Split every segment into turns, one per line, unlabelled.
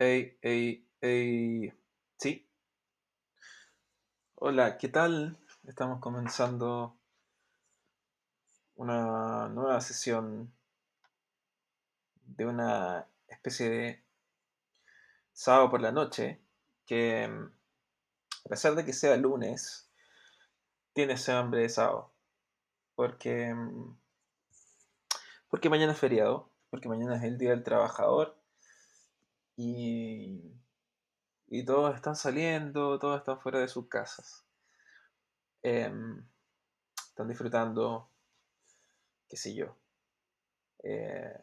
Ey, ey, ey. Sí. Hola, ¿qué tal? Estamos comenzando una nueva sesión de una especie de sábado por la noche que, mm, a pesar de que sea lunes, tiene ese hambre de sábado. Porque, mm, porque mañana es feriado, porque mañana es el Día del Trabajador y, todos están saliendo, todos están fuera de sus casas. Em, están disfrutando, qué sé yo, eh,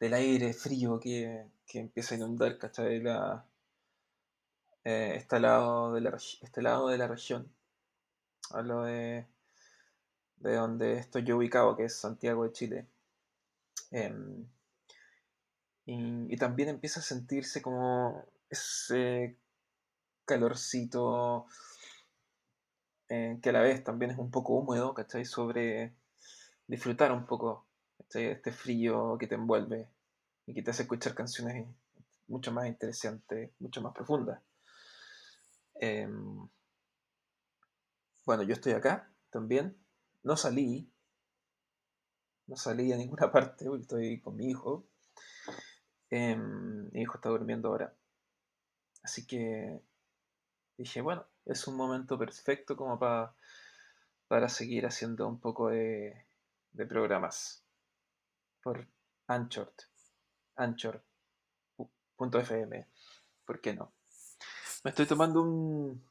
del aire frío que, que empieza a inundar, ¿cachai? Eh, este, lado de la, este lado de la región. Hablo de, de donde estoy yo ubicado, que es Santiago de Chile. Em, y, también empieza a sentirse como ese calorcito eh, que a la vez también es un poco húmedo, ¿cachai? Sobre disfrutar un poco, ¿cachai? Este frío que te envuelve y que te hace escuchar canciones mucho más interesantes, mucho más profundas. Em, bueno, yo estoy acá también. No salí, no salí a ninguna parte estoy con mi hijo. Em, mi hijo está durmiendo ahora. Así que dije, bueno, es un momento perfecto como pa- para seguir haciendo un poco de, de programas por Anchor, Anchor.fm. ¿Por qué no? Me estoy tomando un,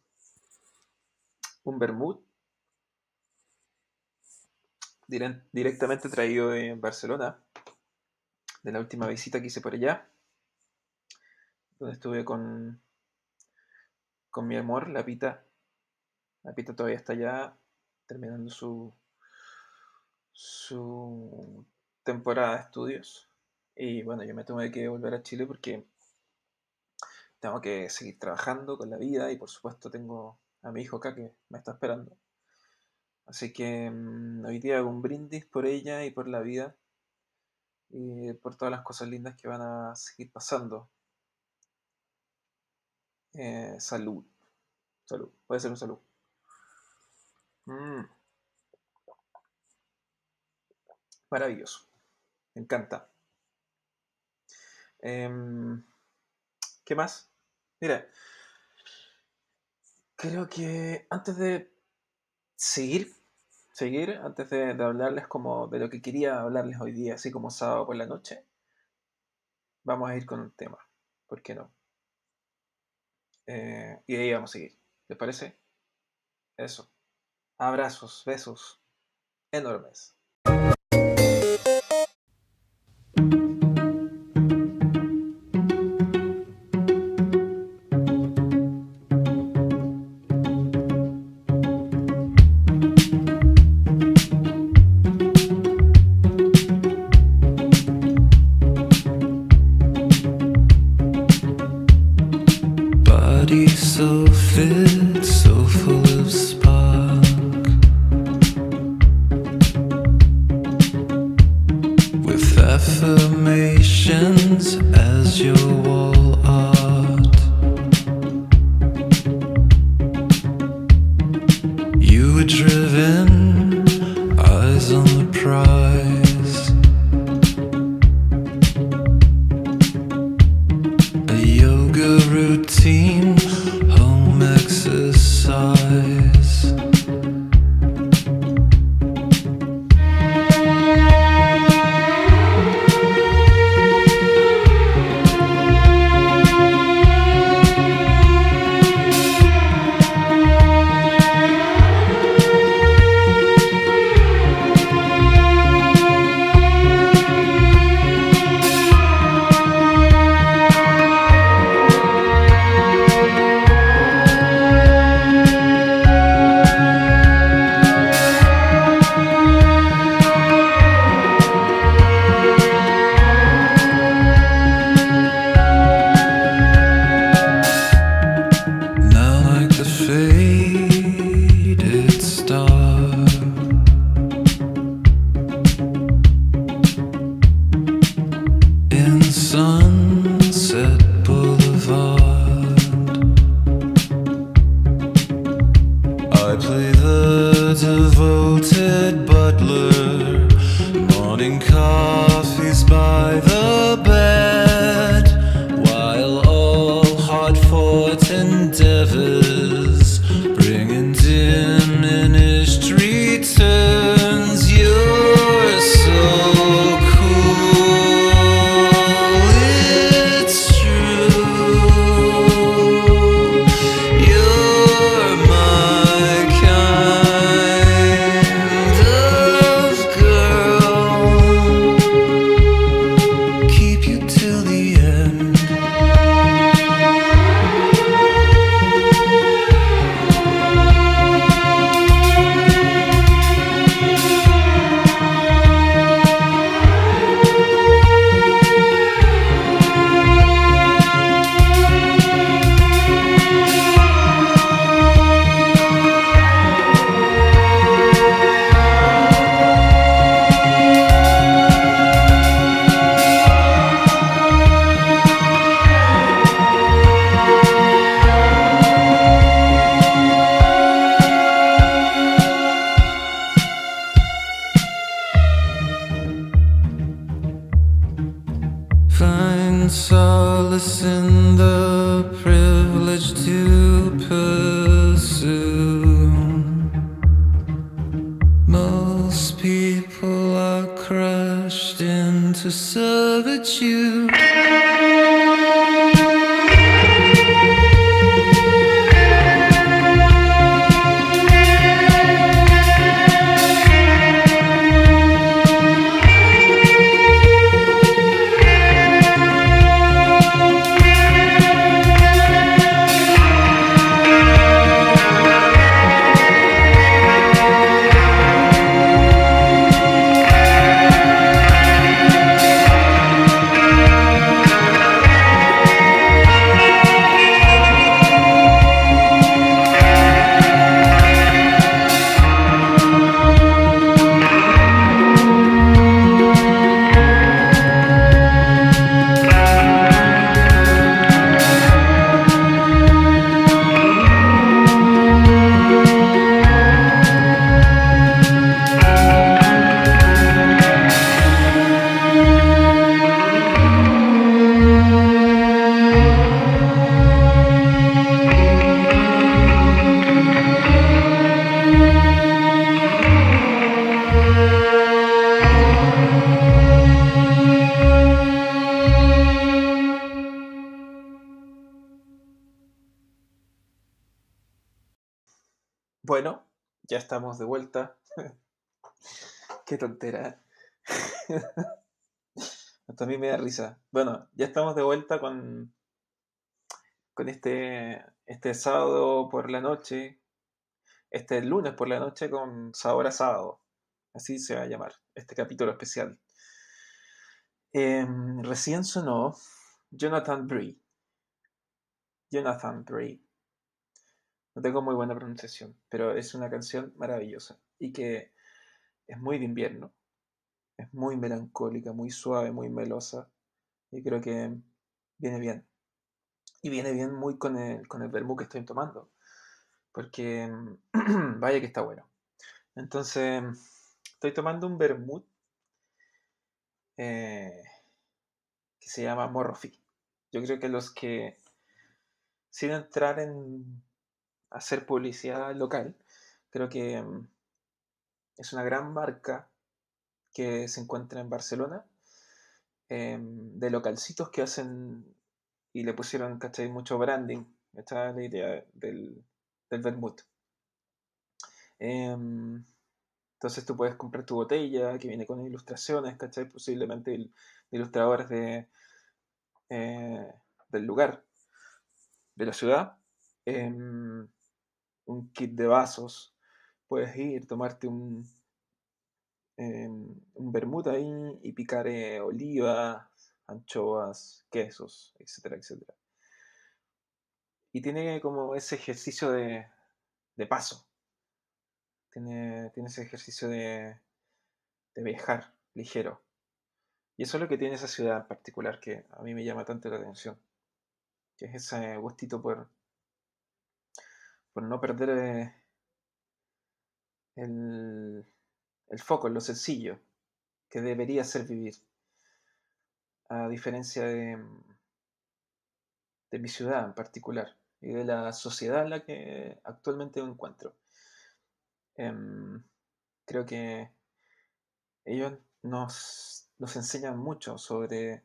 un vermut dire- directamente traído de Barcelona, de la última visita que hice por allá, donde estuve con, con mi amor, la Pita. La Pita todavía está allá terminando su, su temporada de estudios. Y bueno, yo me tuve que volver a Chile porque tengo que seguir trabajando con la vida y por supuesto tengo a mi hijo acá que me está esperando. Así que mm, hoy día hago un brindis por ella y por la vida y por todas las cosas lindas que van a seguir pasando. Eh, salud, salud, puede ser un salud. Mm, maravilloso, me encanta. Em, ¿qué más? Mira, creo que antes de seguir, seguir, antes de, hablarles como de lo que quería hablarles hoy día, así como sábado por la noche, vamos a ir con un tema, ¿por qué no? Eh, y ahí vamos a seguir, ¿les parece? Eso. Abrazos, besos enormes.
Body so fit, so full solace in the privilege to pursue. Most people are crushed into servitude.
Bueno, ya estamos de vuelta. Qué tontera. Hasta a mí me da risa. Bueno, ya estamos de vuelta con, con este, este sábado por la noche, este lunes por la noche con Sabor a Sábado. Así se va a llamar este capítulo especial. Em, recién sonó Jonathan Bree. Jonathan Bree. No tengo muy buena pronunciación, pero es una canción maravillosa y que es muy de invierno. Es muy melancólica, muy suave, muy melosa y creo que viene bien. Y viene bien muy con el, con el vermú que estoy tomando, porque vaya que está bueno. Entonces, estoy tomando un vermut eh, que se llama Morrofi. Yo creo que los que, sin entrar en hacer publicidad local, creo que mm, es una gran marca que se encuentra en Barcelona, em, de localcitos que hacen y le pusieron, ¿cachai? Mucho branding, esta es la idea del, del vermut. Em, entonces tú puedes comprar tu botella que viene con ilustraciones, ¿cachai? Posiblemente il- ilustradores de, eh, del lugar, de la ciudad. Em, un kit de vasos. Puedes ir, tomarte un, em, un vermut ahí y picar eh, olivas, anchoas, quesos, etcétera, etcétera. Y tiene como ese ejercicio de, de paso. Tiene, tiene ese ejercicio de, de viajar ligero. Y eso es lo que tiene esa ciudad en particular que a mí me llama tanto la atención. Que es ese gustito por, por no perder eh, el, el foco en lo sencillo que debería ser vivir. A diferencia de, de mi ciudad en particular y de la sociedad en la que actualmente me encuentro. Em, creo que ellos nos, nos enseñan mucho sobre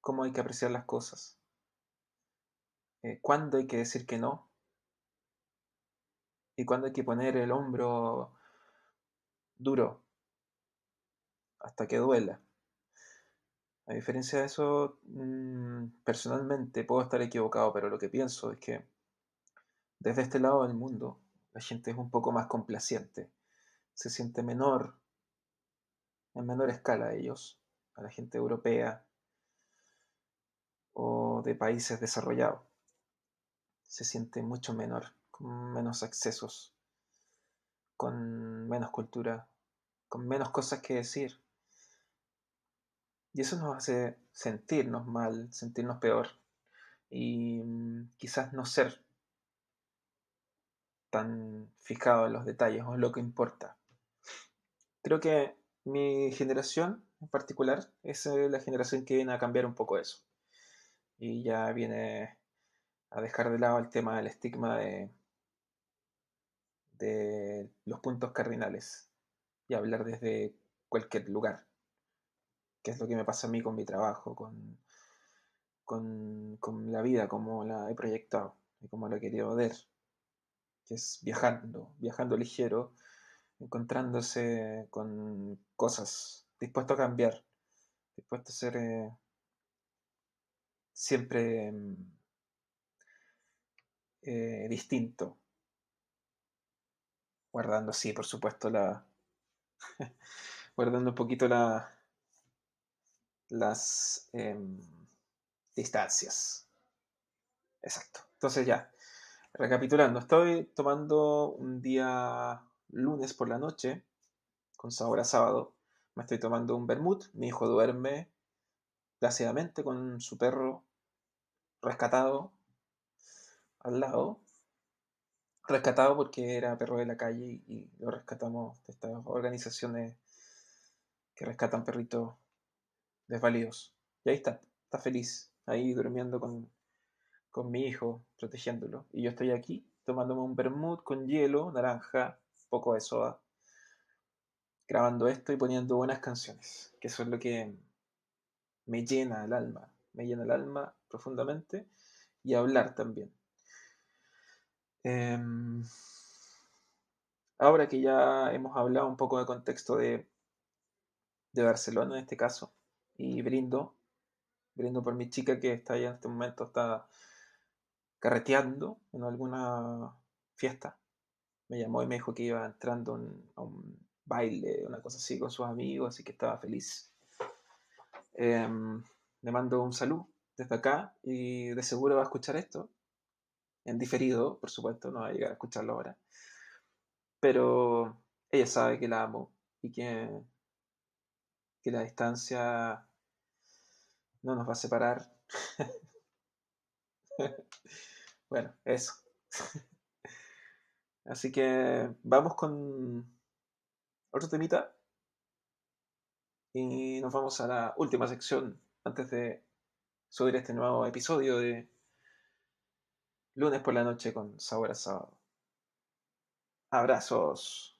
cómo hay que apreciar las cosas, eh, cuándo hay que decir que no y cuándo hay que poner el hombro duro hasta que duela. A diferencia de eso, mm, personalmente puedo estar equivocado, pero lo que pienso es que desde este lado del mundo la gente es un poco más complaciente, se siente menor, en menor escala a ellos, a la gente europea o de países desarrollados. Se siente mucho menor, con menos accesos, con menos cultura, con menos cosas que decir. Y eso nos hace sentirnos mal, sentirnos peor y mm, quizás no ser tan fijado en los detalles o en lo que importa. Creo que mi generación en particular es eh, la generación que viene a cambiar un poco eso. Y ya viene a dejar de lado el tema del estigma de, de los puntos cardinales y hablar desde cualquier lugar, que es lo que me pasa a mí con mi trabajo, con, con, con la vida, como la he proyectado y como la he querido ver, que es viajando, viajando ligero, encontrándose con cosas, dispuesto a cambiar, dispuesto a ser eh, siempre mm, eh, distinto, guardando, sí, por supuesto, la guardando un poquito la las em, distancias. Exacto. Entonces ya, recapitulando, estoy tomando un día lunes por la noche, con sabor a sábado, me estoy tomando un vermut, mi hijo duerme plácidamente con su perro rescatado al lado. Rescatado porque era perro de la calle y lo rescatamos de estas organizaciones que rescatan perritos desvalidos. Y ahí está, está feliz, ahí durmiendo con, con mi hijo, protegiéndolo. Y yo estoy aquí tomándome un vermut con hielo, naranja, poco de soda, grabando esto y poniendo buenas canciones, que eso es lo que me llena el alma, me llena el alma profundamente y hablar también. Em, ahora que ya hemos hablado un poco de contexto de, de Barcelona en este caso, y brindo, brindo por mi chica que está allá en este momento, está carreteando en alguna fiesta me llamó y me dijo que iba entrando a un baile, una cosa así con sus amigos, así que estaba feliz. Em, le mando un saludo desde acá y de seguro va a escuchar esto, en diferido, por supuesto, no va a llegar a escucharlo ahora. Pero ella sabe que la amo y que, que la distancia no nos va a separar. bueno, eso. Así que vamos con otro temita y nos vamos a la última sección antes de subir este nuevo episodio de lunes por la noche con sabor a sábado. Abrazos.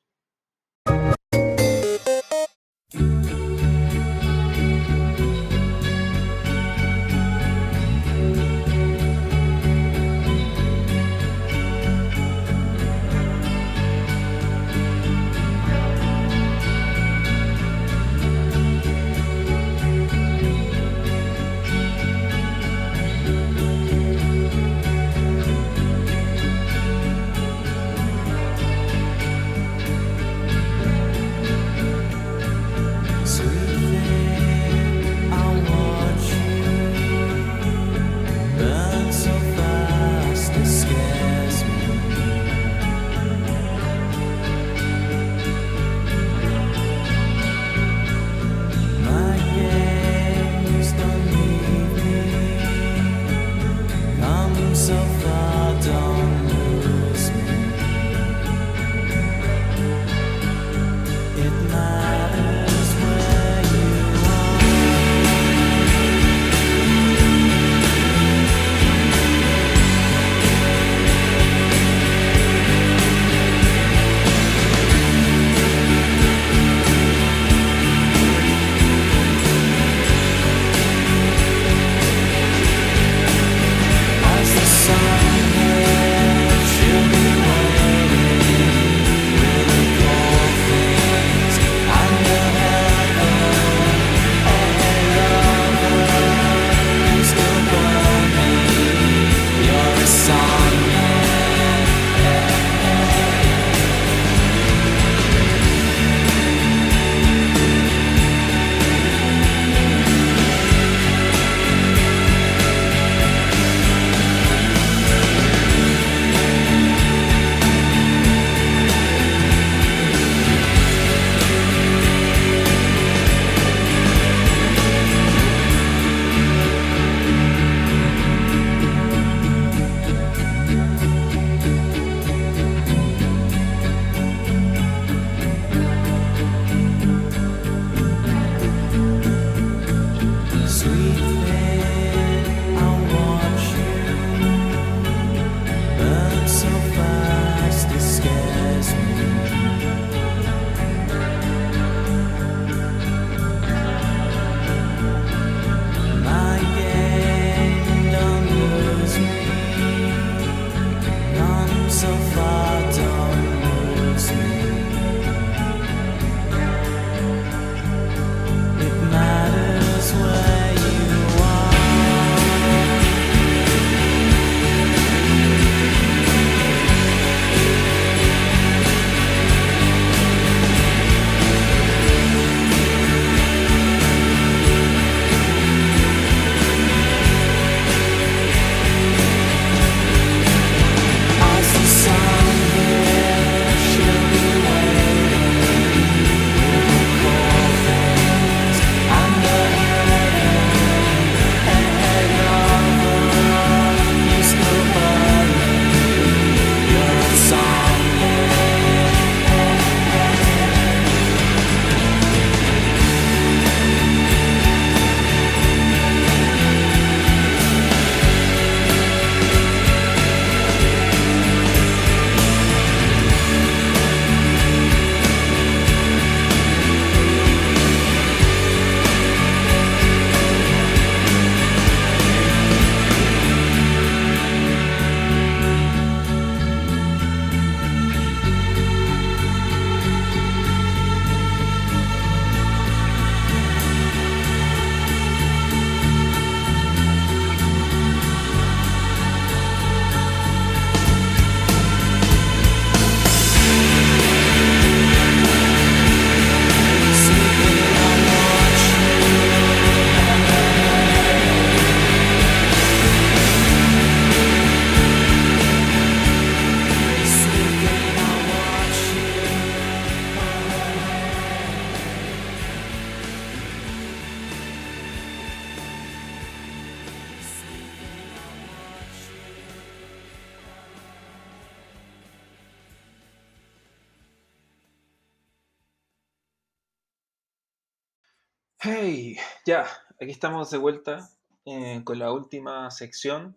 Hey, ya, aquí estamos de vuelta eh, con la última sección,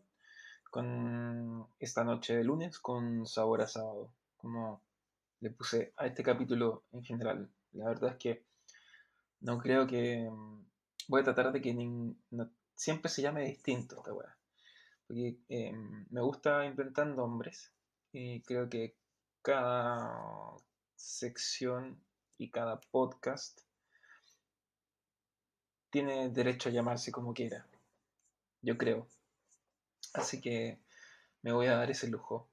con esta noche de lunes, con sabor a sábado, como le puse a este capítulo en general. La verdad es que no creo que... mm, Voy a tratar de que nin- no- siempre se llame distinto esta weá. Porque eh, me gusta inventar nombres y creo que cada sección y cada podcast tiene derecho a llamarse como quiera, yo creo. Así que me voy a dar ese lujo.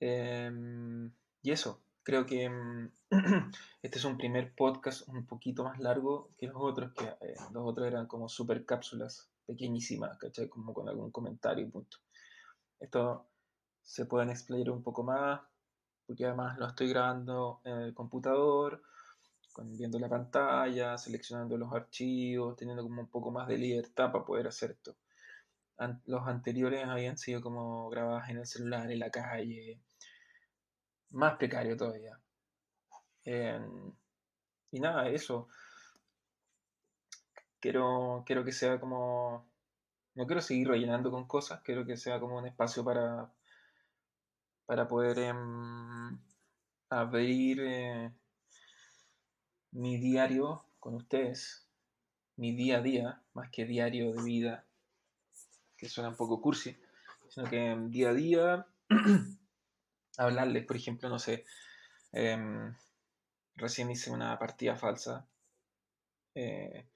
Em, y eso, creo que em, este es un primer podcast un poquito más largo que los otros, que eh, los otros eran como super cápsulas pequeñísimas, ¿cachai? Como con algún comentario y punto. Esto se pueden explayar un poco más, porque además lo estoy grabando en el computador, con- viendo la pantalla, seleccionando los archivos, teniendo como un poco más de libertad para poder hacer esto. Los anteriores habían sido como grabadas en el celular, en la calle, más precario todavía. Em, y nada, eso. Quiero, quiero que sea como... No quiero seguir rellenando con cosas, quiero que sea como un espacio para, para poder em, abrir eh, mi diario con ustedes, mi día a día, más que diario de vida, que suena un poco cursi, sino que em, día a día hablarles, por ejemplo, no sé, em, recién hice una partida falsa eh,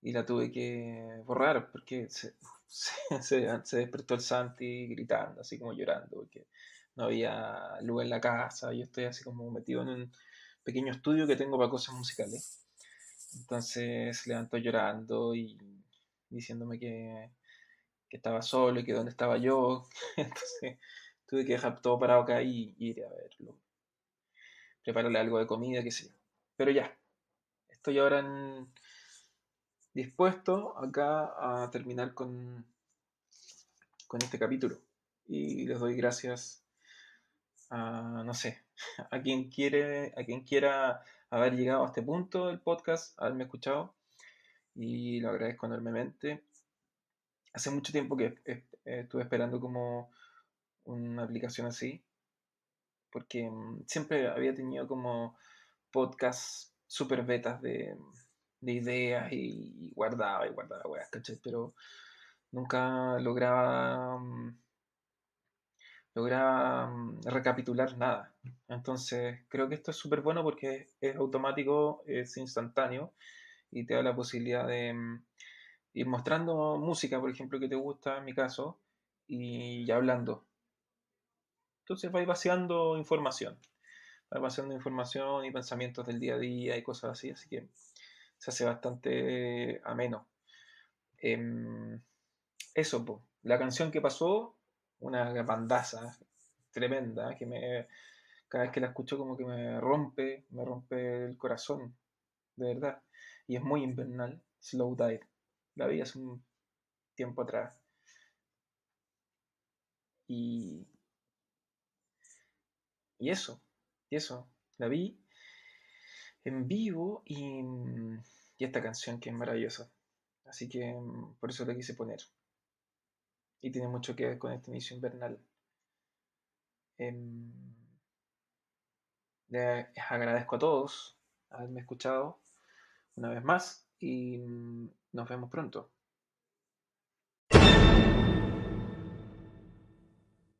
y la tuve que borrar porque se, se, se- se despertó el Santi gritando, así como llorando, porque no había luz en la casa, yo estoy así como metido en un pequeño estudio que tengo para cosas musicales. Entonces se levantó llorando y diciéndome que, que estaba solo y que dónde estaba yo. Entonces tuve que dejar todo parado acá y, ir a verlo. Prepararle algo de comida, qué sé yo. Pero ya, estoy ahora en- dispuesto acá a terminar con, con este capítulo. Y les doy gracias a, no sé, a quien quiere, a quien quiera haber llegado a este punto del podcast, haberme escuchado. Y lo agradezco enormemente. Hace mucho tiempo que estuve esperando como una aplicación así, porque mm, siempre había tenido como podcasts super betas de, de ideas y, y guardaba y guardaba weas, ¿cachai? Pero nunca lograba, mm, lograba mm, recapitular nada. Entonces creo que esto es súper bueno porque es automático, es instantáneo y te da la posibilidad de mm, ir mostrando música, por ejemplo, que te gusta, en mi caso, y hablando. Entonces vais vaciando información, vais vaciando información y pensamientos del día a día y cosas así, así que se hace bastante ameno. Em, eso. La canción que pasó, una bandaza tremenda, que me, cada vez que la escucho como que me rompe, me rompe el corazón, de verdad. Y es muy invernal, Slow Dive. La vi hace un tiempo atrás. Y, y eso, y eso. La vi en vivo y, y esta canción que es maravillosa. Así que mm, por eso la quise poner. Y tiene mucho que ver con este inicio invernal. Em, les agradezco a todos haberme escuchado una vez más y mm, nos vemos pronto.